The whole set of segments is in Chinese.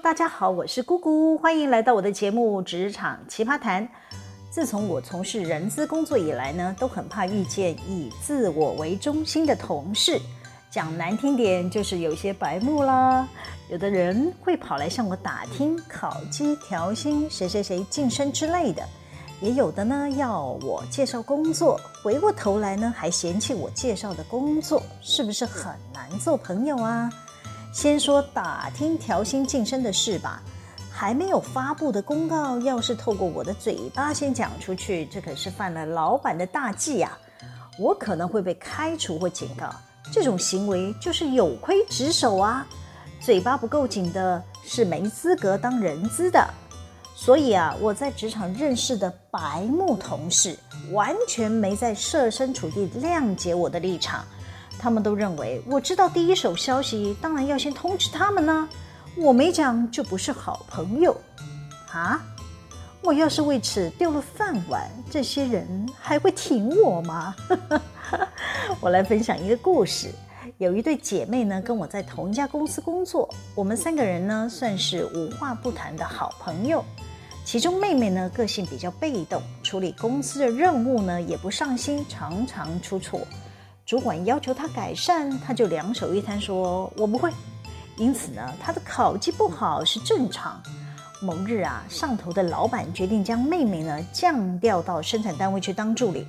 大家好，我是姑姑，欢迎来到我的节目《职场奇葩谈》。自从我从事人资工作以来呢，都很怕遇见以自我为中心的同事。讲难听点，就是有些白目啦。有的人会跑来向我打听考绩、调薪、谁谁谁晋升之类的；也有的呢，要我介绍工作，回过头来呢，还嫌弃我介绍的工作是不是很难做朋友啊？先说打听调薪晋升的事吧，还没有发布的公告，要是透过我的嘴巴先讲出去，这可是犯了老板的大忌呀！我可能会被开除或警告。这种行为就是有亏职守啊！嘴巴不够紧的是没资格当人资的。所以啊，我在职场认识的白目同事，完全没在设身处地谅解我的立场。他们都认为我知道第一手消息，当然要先通知他们呢。我没讲就不是好朋友啊！我要是为此丢了饭碗，这些人还会挺我吗？我来分享一个故事。有一对姐妹呢，跟我在同一家公司工作，我们三个人呢算是无话不谈的好朋友。其中妹妹呢个性比较被动，处理公司的任务呢也不上心，常常出错。主管要求他改善，他就两手一摊说：“我不会。”因此呢，他的考绩不好是正常。某日啊，上头的老板决定将妹妹呢降调到生产单位去当助理。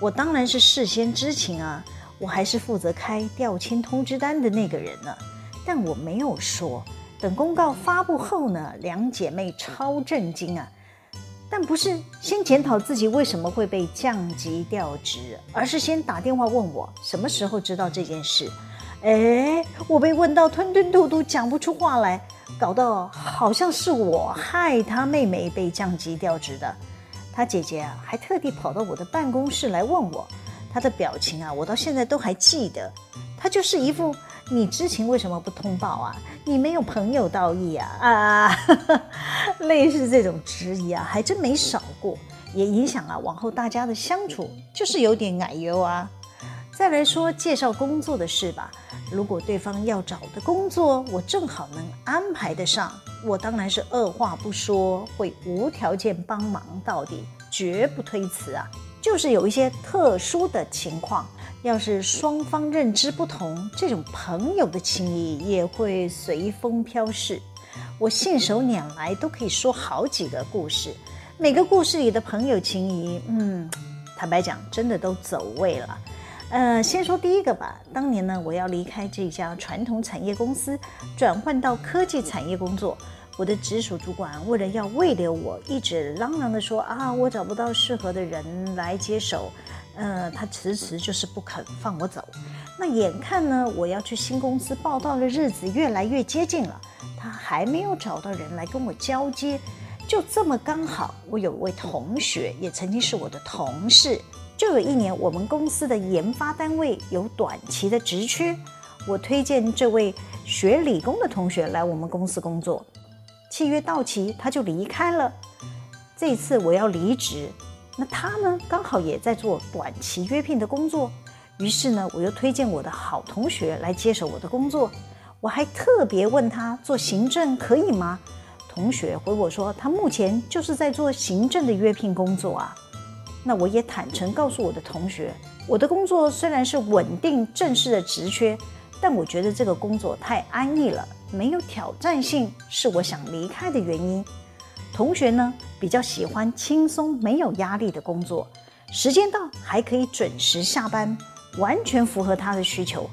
我当然是事先知情啊，我还是负责开调迁通知单的那个人呢。但我没有说。等公告发布后呢，两姐妹超震惊啊。但不是先检讨自己为什么会被降级调职，而是先打电话问我什么时候知道这件事。哎，我被问到吞吞吐吐讲不出话来，搞得好像是我害他妹妹被降级调职的。他姐姐啊，还特地跑到我的办公室来问我，他的表情啊，我到现在都还记得。他就是一副。你知情为什么不通报啊？你没有朋友道义啊？啊，类似这种质疑啊，还真没少过，也影响了往后大家的相处，就是有点奶油啊。再来说介绍工作的事吧，如果对方要找的工作我正好能安排得上，我当然是二话不说，会无条件帮忙到底，绝不推辞啊。就是有一些特殊的情况。要是双方认知不同，这种朋友的情谊也会随风飘逝。我信手拈来都可以说好几个故事，每个故事里的朋友情谊，嗯，坦白讲，真的都走味了。呃，先说第一个吧。当年呢，我要离开这家传统产业公司，转换到科技产业工作。我的直属主管为了要慰留我，一直嚷嚷的说啊，我找不到适合的人来接手。呃，他迟迟就是不肯放我走。那眼看呢，我要去新公司报到的日子越来越接近了，他还没有找到人来跟我交接。就这么刚好，我有位同学也曾经是我的同事。就有一年，我们公司的研发单位有短期的职缺，我推荐这位学理工的同学来我们公司工作。契约到期，他就离开了。这次我要离职。那他呢，刚好也在做短期约聘的工作，于是呢，我又推荐我的好同学来接手我的工作。我还特别问他做行政可以吗？同学回我说，他目前就是在做行政的约聘工作啊。那我也坦诚告诉我的同学，我的工作虽然是稳定正式的职缺，但我觉得这个工作太安逸了，没有挑战性，是我想离开的原因。同学呢，比较喜欢轻松没有压力的工作，时间到还可以准时下班，完全符合他的需求。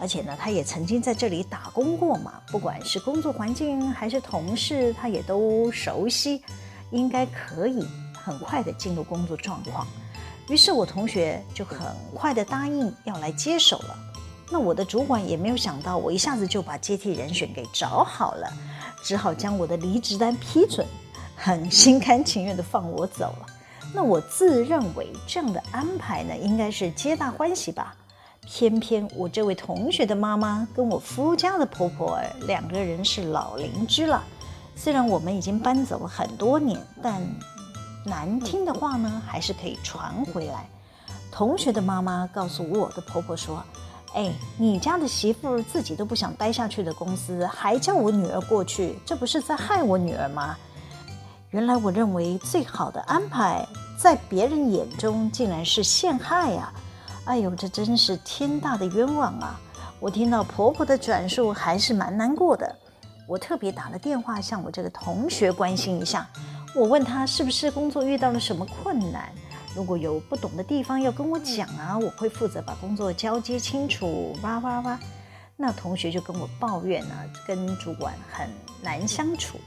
而且呢，他也曾经在这里打工过嘛，不管是工作环境还是同事，他也都熟悉，应该可以很快的进入工作状况。于是我同学就很快的答应要来接手了。那我的主管也没有想到，我一下子就把接替人选给找好了，只好将我的离职单批准。很心甘情愿的放我走了，那我自认为这样的安排呢，应该是皆大欢喜吧。偏偏我这位同学的妈妈跟我夫家的婆婆两个人是老邻居了，虽然我们已经搬走了很多年，但难听的话呢，还是可以传回来。同学的妈妈告诉我的婆婆说：“哎，你家的媳妇自己都不想待下去的公司，还叫我女儿过去，这不是在害我女儿吗？原来我认为最好的安排，在别人眼中竟然是陷害呀！哎呦，这真是天大的冤枉啊！我听到婆婆的转述，还是蛮难过的。我特别打了电话向我这个同学关心一下，我问他是不是工作遇到了什么困难，如果有不懂的地方要跟我讲啊，我会负责把工作交接清楚。哇哇哇！那同学就跟我抱怨呢，跟主管很难相处。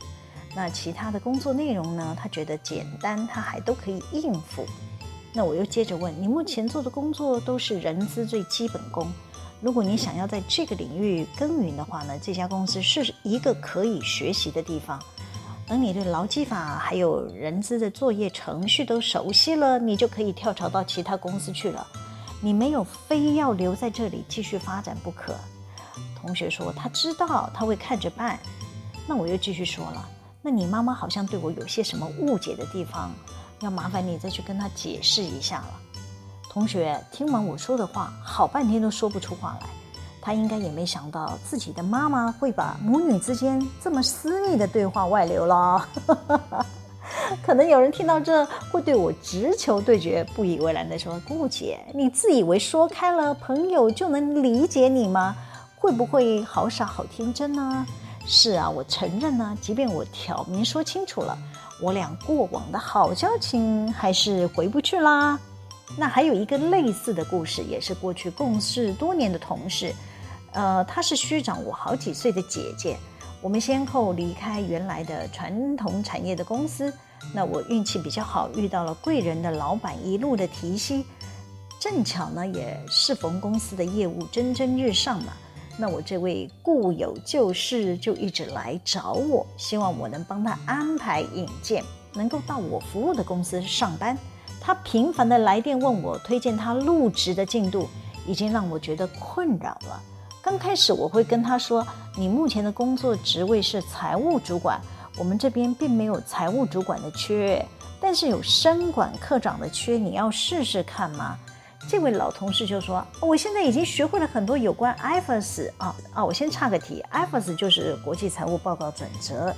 那其他的工作内容呢？他觉得简单，他还都可以应付。那我又接着问：你目前做的工作都是人资最基本功。如果你想要在这个领域耕耘的话呢，这家公司是一个可以学习的地方。等你对劳基法还有人资的作业程序都熟悉了，你就可以跳槽到其他公司去了。你没有非要留在这里继续发展不可。同学说他知道，他会看着办。那我又继续说了。那你妈妈好像对我有些什么误解的地方，要麻烦你再去跟她解释一下了。同学听完我说的话，好半天都说不出话来。他应该也没想到自己的妈妈会把母女之间这么私密的对话外流了。可能有人听到这会对我直球对决，不以为然的说：“姑姐，你自以为说开了，朋友就能理解你吗？会不会好傻好天真呢？”是啊，我承认呢，即便我挑明说清楚了，我俩过往的好交情还是回不去啦。那还有一个类似的故事，也是过去共事多年的同事，呃，她是虚长我好几岁的姐姐。我们先后离开原来的传统产业的公司，那我运气比较好，遇到了贵人的老板一路的提携，正巧呢也适逢公司的业务蒸蒸日上嘛。那我这位故友旧事就一直来找我，希望我能帮他安排引荐，能够到我服务的公司上班。他频繁的来电问我推荐他入职的进度，已经让我觉得困扰了。刚开始我会跟他说：“你目前的工作职位是财务主管，我们这边并没有财务主管的缺，但是有生管科长的缺，你要试试看吗？”这位老同事就说：“我现在已经学会了很多有关 IFRS 啊啊！我先岔个题，IFRS 就是国际财务报告准则。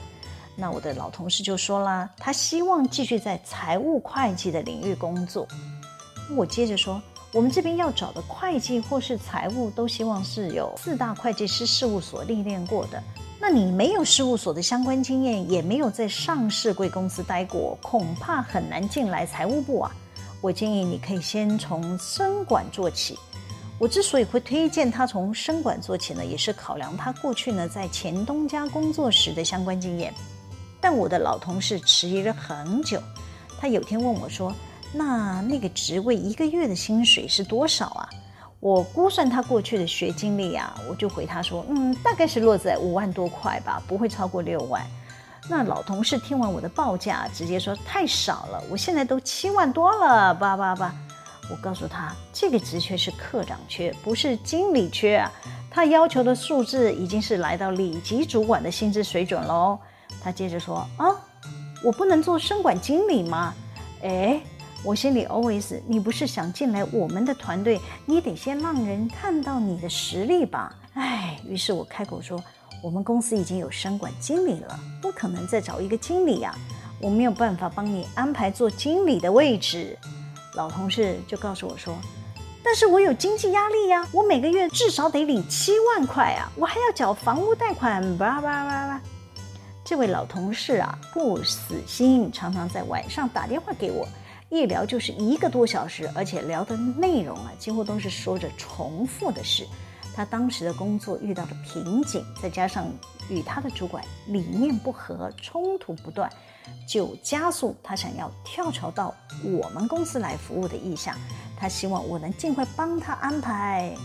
那我的老同事就说啦，他希望继续在财务会计的领域工作。我接着说，我们这边要找的会计或是财务，都希望是有四大会计师事务所历练过的。那你没有事务所的相关经验，也没有在上市贵公司待过，恐怕很难进来财务部啊。”我建议你可以先从生管做起。我之所以会推荐他从生管做起呢，也是考量他过去呢在前东家工作时的相关经验。但我的老同事迟疑了很久，他有天问我说：“那那个职位一个月的薪水是多少啊？”我估算他过去的学经历啊，我就回他说：“嗯，大概是落在五万多块吧，不会超过六万。”那老同事听完我的报价，直接说太少了，我现在都七万多了，叭叭叭。我告诉他，这个职缺是科长缺，不是经理缺啊。他要求的数字已经是来到里级主管的薪资水准喽。他接着说啊，我不能做生管经理吗？哎，我心里 always，你不是想进来我们的团队，你得先让人看到你的实力吧。哎，于是我开口说。我们公司已经有商管经理了，不可能再找一个经理呀、我没有办法帮你安排做经理的位置。老同事就告诉我说：“但是我有经济压力呀，我每个月至少得领七万块啊，我还要缴房屋贷款。”叭叭叭叭。这位老同事啊，不死心，常常在晚上打电话给我，一聊就是一个多小时，而且聊的内容啊，几乎都是说着重复的事。他当时的工作遇到了瓶颈，再加上与他的主管理念不合，冲突不断，就加速他想要跳槽到我们公司来服务的意向。他希望我能尽快帮他安排。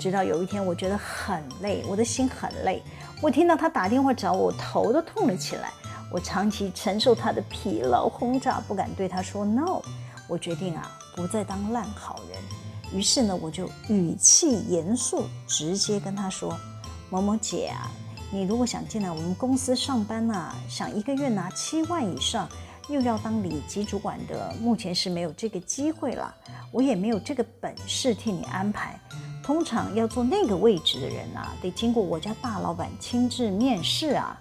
直到有一天，我觉得很累，我的心很累。我听到他打电话找我，我头都痛了起来。我长期承受他的疲劳轰炸，不敢对他说 no。我决定啊，不再当烂好人。于是呢，我就语气严肃，直接跟他说：“某某姐啊，你如果想进来我们公司上班呐、啊，想一个月拿七万以上，又要当里级主管的，目前是没有这个机会了。我也没有这个本事替你安排。通常要做那个位置的人啊，得经过我家大老板亲自面试啊。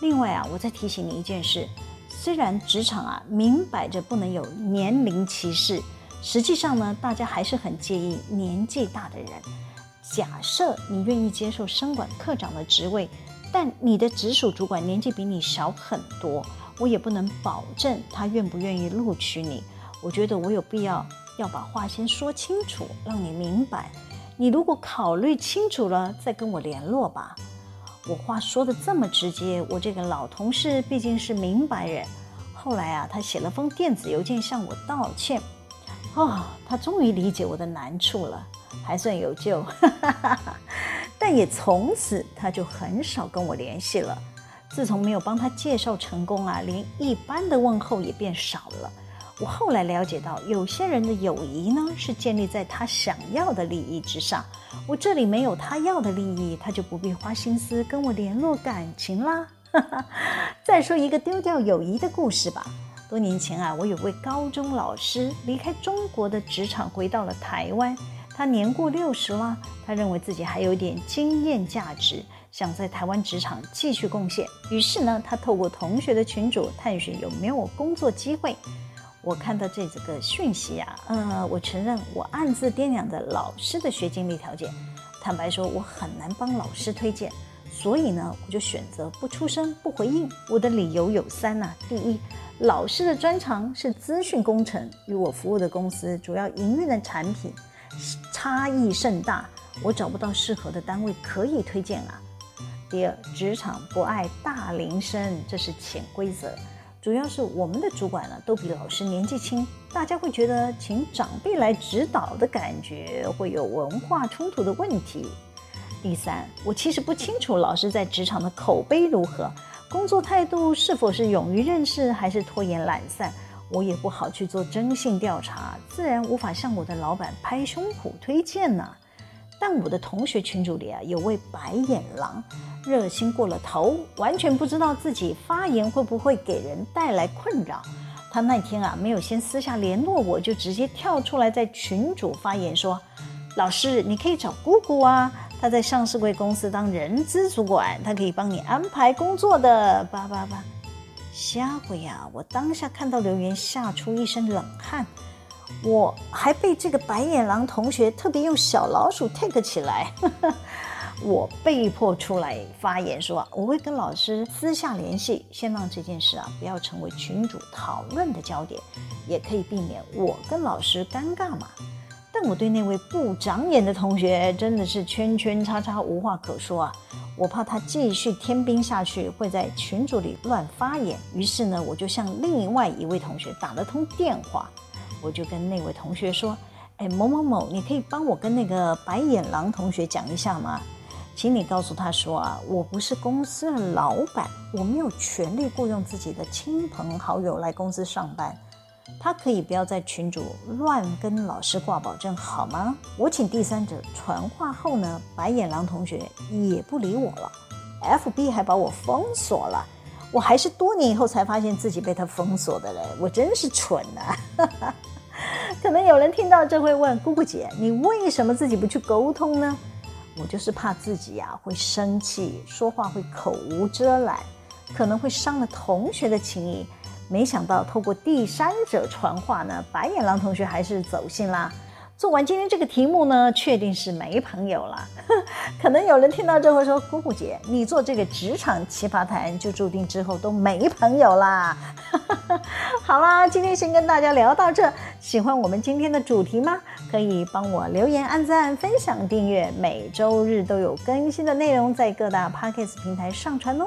另外啊，我再提醒你一件事，虽然职场啊明摆着不能有年龄歧视，实际上呢，大家还是很介意年纪大的人。假设你愿意接受生管科长的职位，但你的直属主管年纪比你小很多，我也不能保证他愿不愿意录取你。我觉得我有必要要把话先说清楚，让你明白。你如果考虑清楚了，再跟我联络吧。我话说的这么直接，我这个老同事毕竟是明白人。后来啊，他写了封电子邮件向我道歉。哦，他终于理解我的难处了，还算有救。但也从此他就很少跟我联系了。自从没有帮他介绍成功啊，连一般的问候也变少了。我后来了解到，有些人的友谊呢，是建立在他想要的利益之上。我这里没有他要的利益，他就不必花心思跟我联络感情啦。再说一个丢掉友谊的故事吧。多年前啊，我有位高中老师离开中国的职场，回到了台湾。他年过六十了，他认为自己还有点经验价值，想在台湾职场继续贡献。于是呢，他透过同学的群组探寻有没有工作机会。我看到这几个讯息啊，呃，我承认我暗自掂量着老师的学经历条件。坦白说，我很难帮老师推荐，所以呢，我就选择不出声、不回应。我的理由有三呐：第一，老师的专长是资讯工程，与我服务的公司主要营运的产品差异甚大，我找不到适合的单位可以推荐啊。第二，职场不爱大龄生，这是潜规则。主要是我们的主管呢，都比老师年纪轻，大家会觉得请长辈来指导的感觉会有文化冲突的问题。第三，我其实不清楚老师在职场的口碑如何，工作态度是否是勇于认识还是拖延懒散，我也不好去做征信调查，自然无法向我的老板拍胸脯推荐呢。但我的同学群组里啊，有位白眼狼，热心过了头，完全不知道自己发言会不会给人带来困扰。他那天啊，没有先私下联络我，就直接跳出来在群主发言说：“老师，你可以找姑姑啊，他在上市柜公司当人资主管，他可以帮你安排工作的。”叭叭叭，瞎鬼呀！我当下看到留言，吓出一身冷汗。我还被这个白眼狼同学特别用小老鼠 take 起来，我被迫出来发言说，我会跟老师私下联系，先让这件事啊不要成为群主讨论的焦点，也可以避免我跟老师尴尬嘛。但我对那位不长眼的同学真的是圈圈叉叉无话可说啊，我怕他继续添兵下去会在群组里乱发言，于是呢，我就向另外一位同学打了通电话。我就跟那位同学说：“哎，某某某，你可以帮我跟那个白眼狼同学讲一下吗？请你告诉他说啊，我不是公司的老板，我没有权利雇佣自己的亲朋好友来公司上班。他可以不要在群主乱跟老师挂保证好吗？我请第三者传话后呢，白眼狼同学也不理我了，FB 还把我封锁了。”我还是多年以后才发现自己被他封锁的人，我真是蠢呐！可能有人听到这会问姑姑姐，你为什么自己不去沟通呢？我就是怕自己呀会生气，说话会口无遮拦，可能会伤了同学的情谊。没想到透过第三者传话呢，白眼狼同学还是走心啦。做完今天这个题目呢，确定是没朋友了。可能有人听到这会说：“姑姑姐，你做这个职场奇葩谈，就注定之后都没朋友啦。”好啦，今天先跟大家聊到这。喜欢我们今天的主题吗？可以帮我留言、按赞、分享、订阅。每周日都有更新的内容在各大 Podcast 平台上传哦。